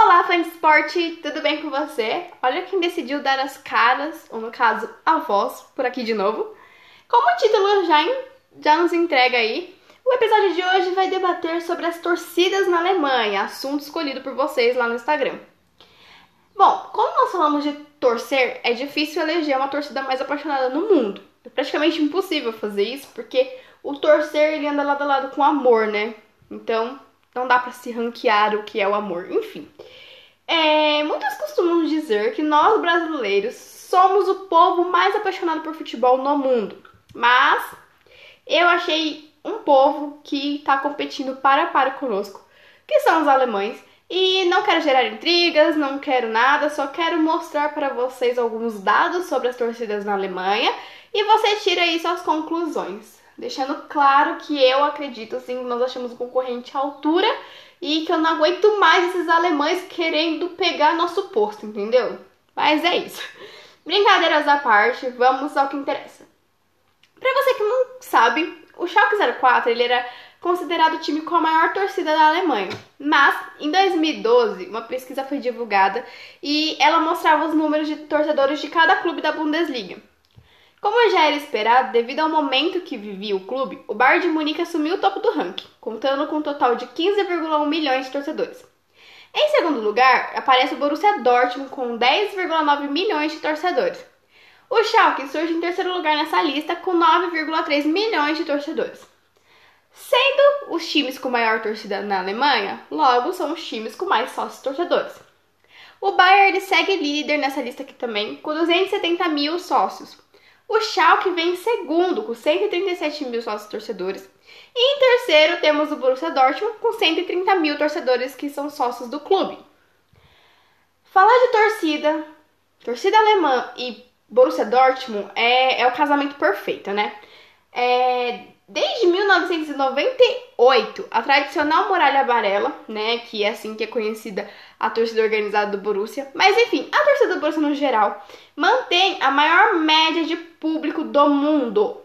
Olá, fã de esporte, tudo bem com você? Olha quem decidiu dar as caras, ou no caso, a voz, por aqui de novo. Como o título já, já nos entrega aí, o episódio de hoje vai debater sobre as torcidas na Alemanha, assunto escolhido por vocês lá no Instagram. Bom, quando nós falamos de torcer, é difícil eleger uma torcida mais apaixonada no mundo. É praticamente impossível fazer isso, porque o torcer ele anda lado a lado com o amor, né? Então, não dá para se ranquear o que é o amor. Enfim. É, muitos costumam dizer que nós brasileiros somos o povo mais apaixonado por futebol no mundo. Mas eu achei um povo que está competindo para para conosco, que são os alemães. E não quero gerar intrigas, não quero nada, só quero mostrar para vocês alguns dados sobre as torcidas na Alemanha e você tira aí suas conclusões deixando claro que eu acredito, assim, nós achamos um concorrente à altura e que eu não aguento mais esses alemães querendo pegar nosso posto, entendeu? Mas é isso. Brincadeiras à parte, vamos ao que interessa. Para você que não sabe, o Schalke 04 ele era considerado o time com a maior torcida da Alemanha. Mas, em 2012, uma pesquisa foi divulgada e ela mostrava os números de torcedores de cada clube da Bundesliga. Como já era esperado, devido ao momento que vivia o clube, o Bayern de Munique assumiu o topo do ranking, contando com um total de 15,1 milhões de torcedores. Em segundo lugar, aparece o Borussia Dortmund com 10,9 milhões de torcedores. O Schalke surge em terceiro lugar nessa lista com 9,3 milhões de torcedores. Sendo os times com maior torcida na Alemanha, logo são os times com mais sócios torcedores. O Bayern segue líder nessa lista aqui também, com 270 mil sócios, o Schalke vem em segundo, com 137 mil sócios torcedores. E em terceiro temos o Borussia Dortmund, com 130 mil torcedores que são sócios do clube. Falar de torcida, torcida alemã e Borussia Dortmund é, é o casamento perfeito, né? É, Desde 1998, a tradicional muralha amarela, né, que é assim que é conhecida a torcida organizada do Borussia, mas enfim, a torcida do Borussia no geral, mantém a maior média de público do mundo.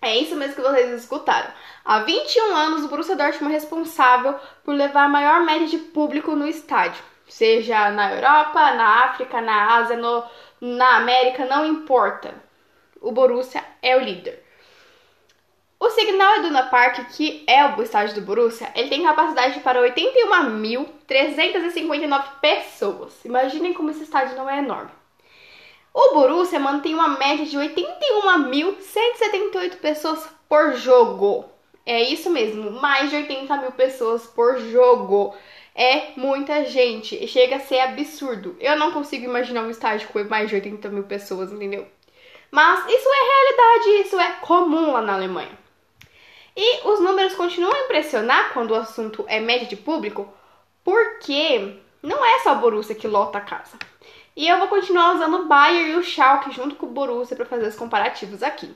É isso mesmo que vocês escutaram. Há 21 anos, o Borussia Dortmund é responsável por levar a maior média de público no estádio, seja na Europa, na África, na Ásia, no, na América, não importa. O Borussia é o líder. O Signal Iduna Park, que é o estádio do Borussia, ele tem capacidade para 81.359 pessoas. Imaginem como esse estádio não é enorme. O Borussia mantém uma média de 81.178 pessoas por jogo. É isso mesmo, mais de 80 mil pessoas por jogo. É muita gente, chega a ser absurdo. Eu não consigo imaginar um estádio com mais de 80 mil pessoas, entendeu? Mas isso é realidade, isso é comum lá na Alemanha. E os números continuam a impressionar quando o assunto é média de público, porque não é só o Borussia que lota a casa. E eu vou continuar usando o Bayern e o Schalke junto com o Borussia para fazer os comparativos aqui.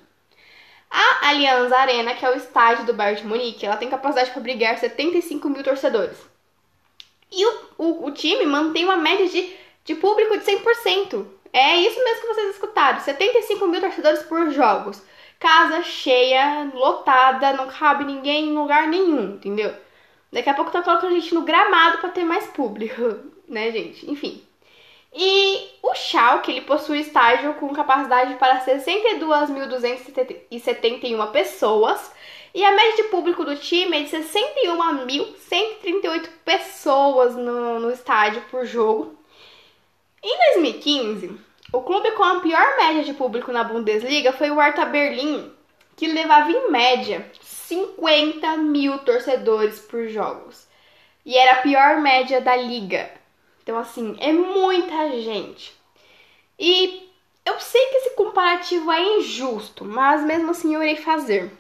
A Allianz Arena, que é o estádio do Bayern de Munique, ela tem capacidade para abrigar 75 mil torcedores. E o, o, o, time mantém uma média de, de público de 100%. É isso mesmo que vocês escutaram, 75 mil torcedores por jogos casa cheia, lotada, não cabe ninguém em lugar nenhum, entendeu? Daqui a pouco tá colocando a gente no gramado para ter mais público, né, gente? Enfim. E o Schalke, ele possui estádio com capacidade para 62.271 pessoas. E a média de público do time é de 61.138 pessoas no, no estádio por jogo. Em 2015, o clube com a pior média de público na Bundesliga foi o Hertha Berlim, que levava em média 50 mil torcedores por jogos. E era a pior média da liga. Então, assim, é muita gente. E eu sei que esse comparativo é injusto, mas mesmo assim eu irei fazer.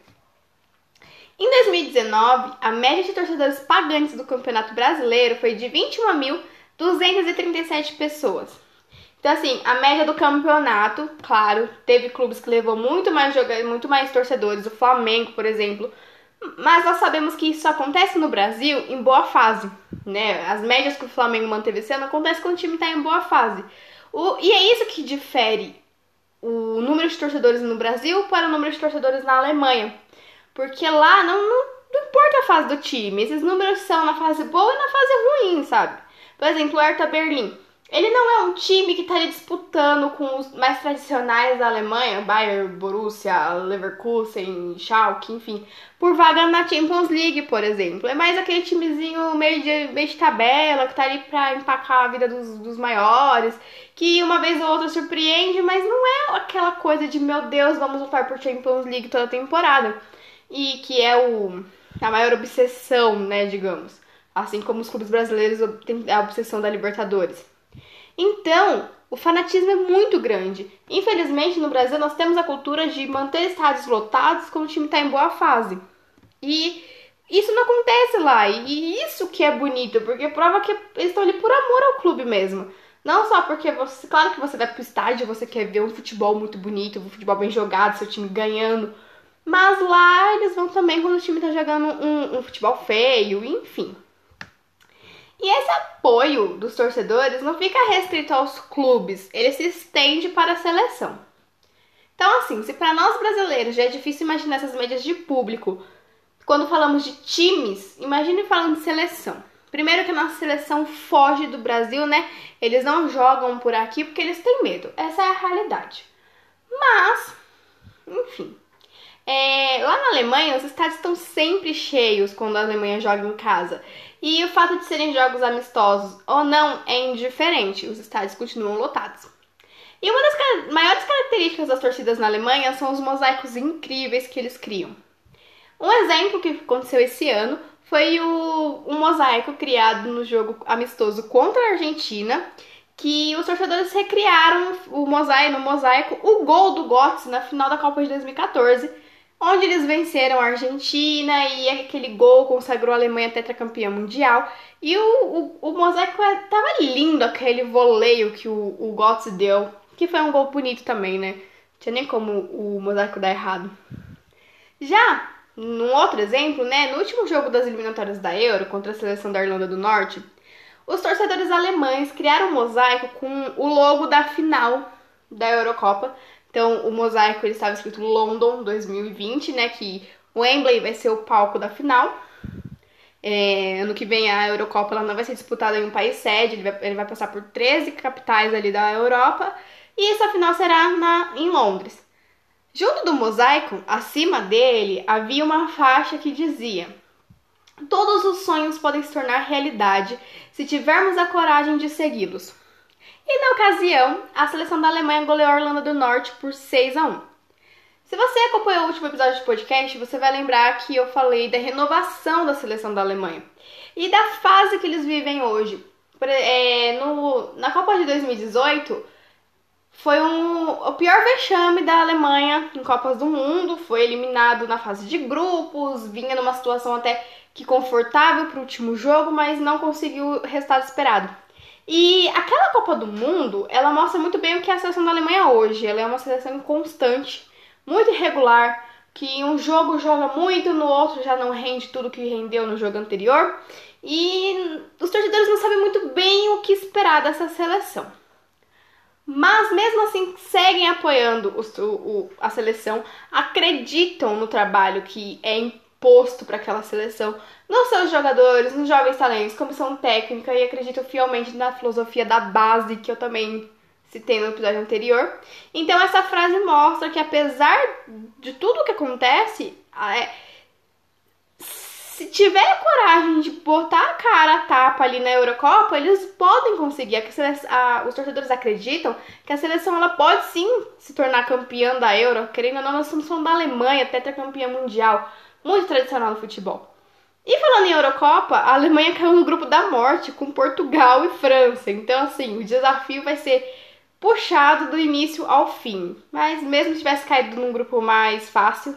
Em 2019, a média de torcedores pagantes do Campeonato Brasileiro foi de 21.237 pessoas. Então, assim, a média do campeonato, claro, teve clubes que levou muito mais jogadores, muito mais torcedores, o Flamengo, por exemplo. Mas nós sabemos que isso acontece no Brasil em boa fase, né? As médias que o Flamengo manteve ano acontece quando o time está em boa fase. O, e é isso que difere o número de torcedores no Brasil para o número de torcedores na Alemanha. Porque lá não, não, não importa a fase do time, esses números são na fase boa e na fase ruim, sabe? Por exemplo, o Hertha Berlim. Ele não é um time que estaria disputando com os mais tradicionais da Alemanha, Bayern, Borussia, Leverkusen, Schalke, enfim, por vaga na Champions League, por exemplo. É mais aquele timezinho meio de, meio de tabela, que tá ali pra empacar a vida dos, dos maiores, que uma vez ou outra surpreende, mas não é aquela coisa de, meu Deus, vamos lutar por Champions League toda temporada. E que é o, a maior obsessão, né, digamos. Assim como os clubes brasileiros têm a obsessão da Libertadores. Então, o fanatismo é muito grande. Infelizmente, no Brasil, nós temos a cultura de manter estádios lotados quando o time está em boa fase. E isso não acontece lá. E isso que é bonito, porque prova que eles estão ali por amor ao clube mesmo. Não só porque você. Claro que você vai pro estádio, você quer ver um futebol muito bonito, um futebol bem jogado, seu time ganhando. Mas lá eles vão também quando o time tá jogando um, um futebol feio, enfim. E esse apoio dos torcedores não fica restrito aos clubes, ele se estende para a seleção. Então, assim, se para nós brasileiros já é difícil imaginar essas médias de público, quando falamos de times, imagine falando de seleção. Primeiro que a nossa seleção foge do Brasil, né? Eles não jogam por aqui porque eles têm medo. Essa é a realidade. Mas, enfim. É, lá na Alemanha, os estádios estão sempre cheios quando a Alemanha joga em casa. E o fato de serem jogos amistosos ou não é indiferente, os estádios continuam lotados. E uma das maiores características das torcidas na Alemanha são os mosaicos incríveis que eles criam. Um exemplo que aconteceu esse ano foi o, mosaico criado no jogo amistoso contra a Argentina, que os torcedores recriaram o mosaico, no mosaico o gol do Götze na final da Copa de 2014 onde eles venceram a Argentina e aquele gol consagrou a Alemanha tetracampeã mundial. E o, o, o mosaico é, tava lindo, aquele voleio que o, o Götze deu, que foi um gol bonito também, né? Não tinha nem como o mosaico dar errado. Já num outro exemplo, né, no último jogo das eliminatórias da Euro contra a seleção da Irlanda do Norte, os torcedores alemães criaram um mosaico com o logo da final da Eurocopa então, o mosaico ele estava escrito London 2020, né? Que Wembley vai ser o palco da final. É, ano que vem a Eurocopa ela não vai ser disputada em um país sede, ele vai, ele vai passar por 13 capitais ali da Europa. E essa final será na, em Londres. Junto do mosaico, acima dele, havia uma faixa que dizia: Todos os sonhos podem se tornar realidade se tivermos a coragem de segui-los. E na ocasião, a seleção da Alemanha goleou a Irlanda do Norte por 6 a 1. Se você acompanhou o último episódio do podcast, você vai lembrar que eu falei da renovação da seleção da Alemanha e da fase que eles vivem hoje. É, no, na Copa de 2018, foi um, o pior vexame da Alemanha em Copas do Mundo. Foi eliminado na fase de grupos, vinha numa situação até que confortável para o último jogo, mas não conseguiu o resultado esperado. E aquela Copa do Mundo, ela mostra muito bem o que é a seleção da Alemanha hoje. Ela é uma seleção inconstante, muito irregular, que um jogo joga muito, no outro já não rende tudo que rendeu no jogo anterior. E os torcedores não sabem muito bem o que esperar dessa seleção. Mas mesmo assim seguem apoiando o, a seleção, acreditam no trabalho que é posto para aquela seleção, nos seus jogadores, nos jovens talentos, comissão técnica e acredito fielmente na filosofia da base que eu também citei no episódio anterior. Então essa frase mostra que apesar de tudo o que acontece, é, se tiver coragem de botar a cara a tapa ali na Eurocopa, eles podem conseguir. A, a, os torcedores acreditam que a seleção ela pode sim se tornar campeã da Euro. Querendo ou não, nós somos da Alemanha, tetracampeã mundial muito tradicional no futebol. E falando em Eurocopa, a Alemanha caiu no grupo da morte com Portugal e França. Então, assim, o desafio vai ser puxado do início ao fim. Mas mesmo se tivesse caído num grupo mais fácil,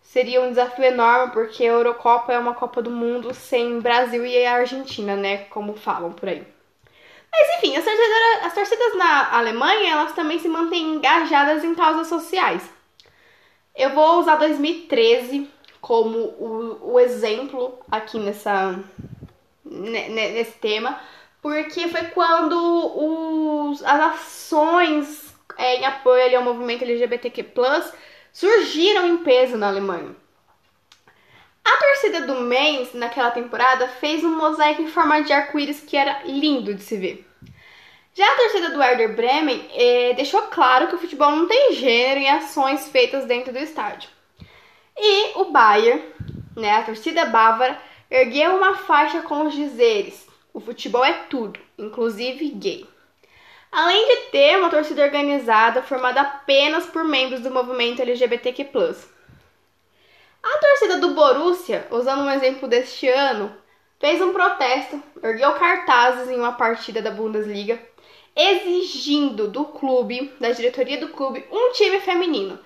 seria um desafio enorme, porque a Eurocopa é uma Copa do Mundo sem Brasil e Argentina, né? Como falam por aí. Mas enfim, as torcidas, as torcidas na Alemanha, elas também se mantêm engajadas em causas sociais. Eu vou usar 2013 como o, o exemplo aqui nessa, nesse tema, porque foi quando os, as ações é, em apoio ao movimento LGBTQ+, surgiram em peso na Alemanha. A torcida do Mainz, naquela temporada, fez um mosaico em forma de arco-íris que era lindo de se ver. Já a torcida do Werder Bremen eh, deixou claro que o futebol não tem gênero em ações feitas dentro do estádio. E o Bayern, né, a torcida bávara, ergueu uma faixa com os dizeres: o futebol é tudo, inclusive gay. Além de ter uma torcida organizada formada apenas por membros do movimento LGBTQ+. A torcida do Borussia, usando um exemplo deste ano, fez um protesto, ergueu cartazes em uma partida da Bundesliga, exigindo do clube, da diretoria do clube, um time feminino,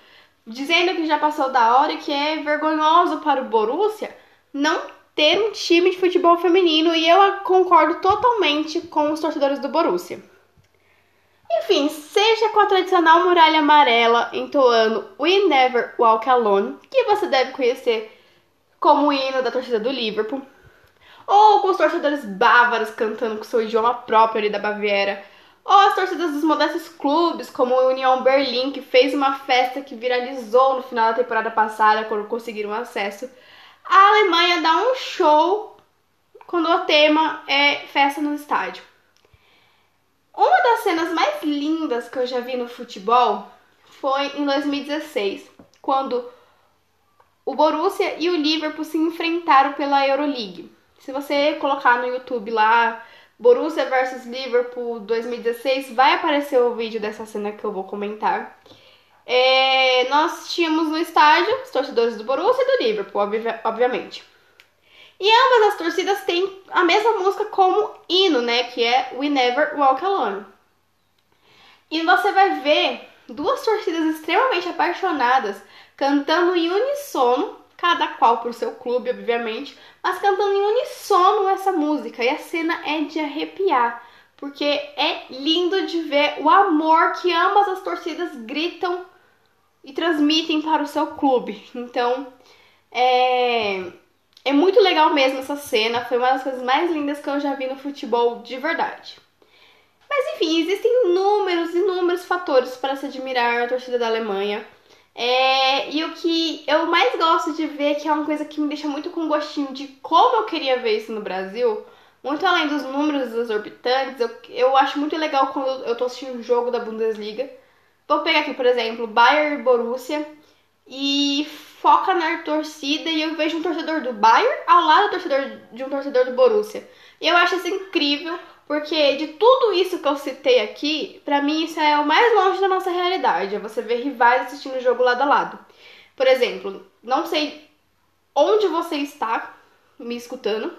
dizendo que já passou da hora e que é vergonhoso para o Borussia não ter um time de futebol feminino e eu concordo totalmente com os torcedores do Borussia. Enfim, seja com a tradicional muralha amarela entoando We Never Walk Alone, que você deve conhecer como o hino da torcida do Liverpool, ou com os torcedores bávaros cantando com seu idioma próprio ali da Baviera, ou as torcidas dos modestos clubes, como o União Berlim, que fez uma festa que viralizou no final da temporada passada, quando conseguiram acesso. A Alemanha dá um show quando o tema é festa no estádio. Uma das cenas mais lindas que eu já vi no futebol foi em 2016, quando o Borussia e o Liverpool se enfrentaram pela Euroleague. Se você colocar no YouTube lá Borussia versus Liverpool 2016, vai aparecer o vídeo dessa cena que eu vou comentar. É, nós tínhamos no estádio os torcedores do Borussia e do Liverpool, obviamente. E ambas as torcidas têm a mesma música como hino, né? Que é We Never Walk Alone. E você vai ver duas torcidas extremamente apaixonadas cantando em unissono cada qual pro seu clube, obviamente, mas cantando em unissono essa música. E a cena é de arrepiar, porque é lindo de ver o amor que ambas as torcidas gritam e transmitem para o seu clube. Então, é, é muito legal mesmo essa cena, foi uma das coisas mais lindas que eu já vi no futebol de verdade. Mas enfim, existem inúmeros, inúmeros fatores para se admirar a torcida da Alemanha. É, e o que eu mais gosto de ver, que é uma coisa que me deixa muito com gostinho de como eu queria ver isso no Brasil, muito além dos números exorbitantes, eu, eu acho muito legal quando eu tô assistindo um jogo da Bundesliga. Vou pegar aqui, por exemplo, Bayern e Borussia e foca na torcida e eu vejo um torcedor do Bayern ao lado do torcedor, de um torcedor do Borussia. E eu acho isso incrível porque de tudo isso que eu citei aqui, para mim isso é o mais longe da nossa realidade. É você ver rivais assistindo o jogo lado a lado. Por exemplo, não sei onde você está me escutando,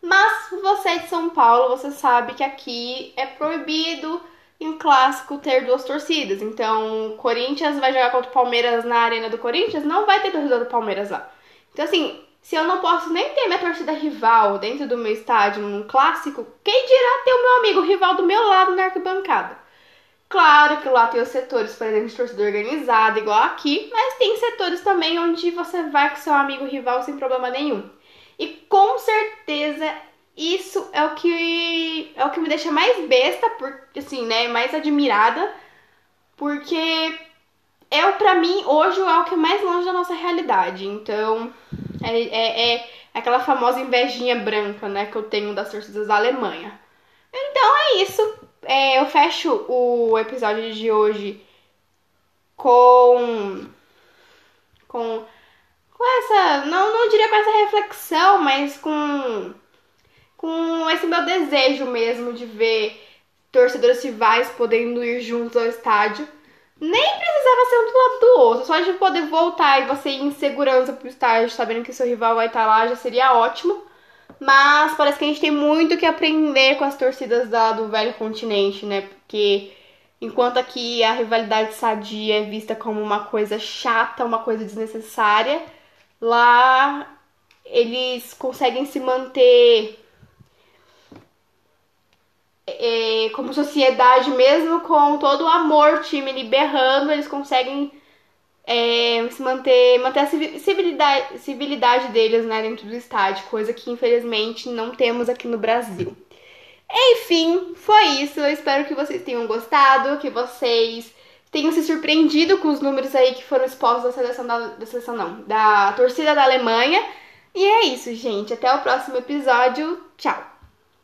mas você é de São Paulo, você sabe que aqui é proibido em clássico ter duas torcidas. Então, Corinthians vai jogar contra o Palmeiras na arena do Corinthians, não vai ter torcedor do Palmeiras lá. Então, assim, se eu não posso nem ter minha torcida rival dentro do meu estádio num clássico, quem dirá ter o meu amigo rival do meu lado na arquibancada? Claro que lá tem os setores, por exemplo, de torcida organizada, igual aqui, mas tem setores também onde você vai com seu amigo rival sem problema nenhum. E com certeza isso é o que é o que me deixa mais besta, por, assim, né, mais admirada, porque é para mim hoje é o que é mais longe da nossa realidade. Então, é, é, é, aquela famosa invejinha branca, né, que eu tenho das torcidas da Alemanha. Então é isso. É, eu fecho o episódio de hoje com. com. com essa. Não, não diria com essa reflexão, mas com. com esse meu desejo mesmo de ver torcedores rivais podendo ir juntos ao estádio nem precisava ser um do lado do outro, só de poder voltar e você ir em segurança pro estádio, sabendo que seu rival vai estar lá, já seria ótimo. Mas parece que a gente tem muito que aprender com as torcidas da, do velho continente, né? Porque enquanto aqui a rivalidade sadia é vista como uma coisa chata, uma coisa desnecessária, lá eles conseguem se manter é, como sociedade, mesmo com todo o amor, time ali berrando, eles conseguem é, se manter, manter a civilidade, civilidade deles né, dentro do estádio, coisa que infelizmente não temos aqui no Brasil. Enfim, foi isso. Eu espero que vocês tenham gostado, que vocês tenham se surpreendido com os números aí que foram expostos da seleção da, da seleção não, da torcida da Alemanha E é isso, gente. Até o próximo episódio. Tchau!